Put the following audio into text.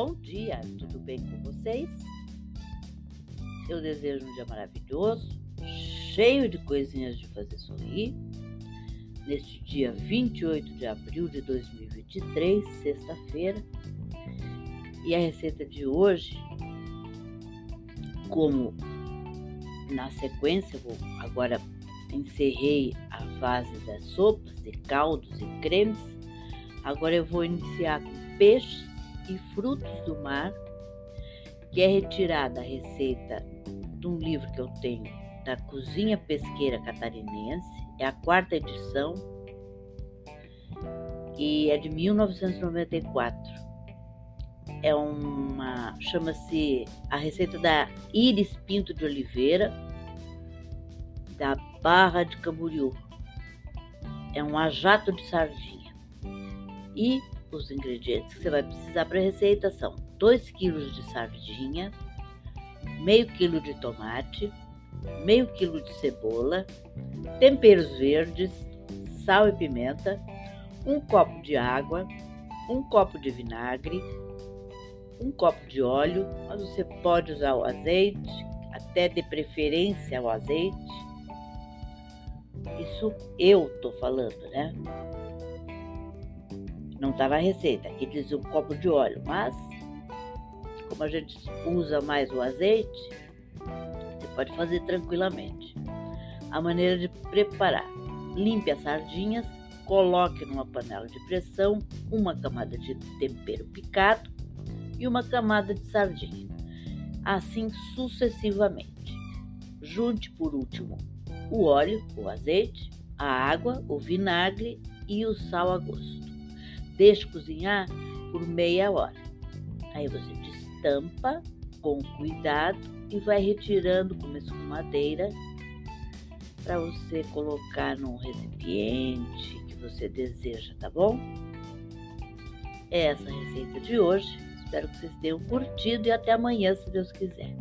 Bom dia, tudo bem com vocês? Eu desejo um dia maravilhoso, cheio de coisinhas de fazer sorrir. Neste dia 28 de abril de 2023, sexta-feira. E a receita de hoje, como na sequência, vou agora encerrei a fase das sopas, de caldos e cremes. Agora eu vou iniciar com peixes e frutos do mar, que é retirada a receita de um livro que eu tenho da Cozinha Pesqueira Catarinense, é a quarta edição e é de 1994. É uma chama-se a receita da Iris Pinto de Oliveira, da Barra de Camboriú. É um ajato de sardinha. E os ingredientes que você vai precisar para a receita são 2 kg de sardinha, meio quilo de tomate, meio quilo de cebola, temperos verdes, sal e pimenta, um copo de água, um copo de vinagre, um copo de óleo, mas você pode usar o azeite, até de preferência o azeite. Isso eu tô falando, né? Não estava a receita, aqui diz um copo de óleo, mas como a gente usa mais o azeite, você pode fazer tranquilamente. A maneira de preparar: limpe as sardinhas, coloque numa panela de pressão uma camada de tempero picado e uma camada de sardinha, assim sucessivamente. Junte por último o óleo, o azeite, a água, o vinagre e o sal a gosto. Deixe cozinhar por meia hora. Aí você destampa com cuidado e vai retirando com uma escumadeira para você colocar num recipiente que você deseja, tá bom? É essa a receita de hoje. Espero que vocês tenham curtido e até amanhã, se Deus quiser.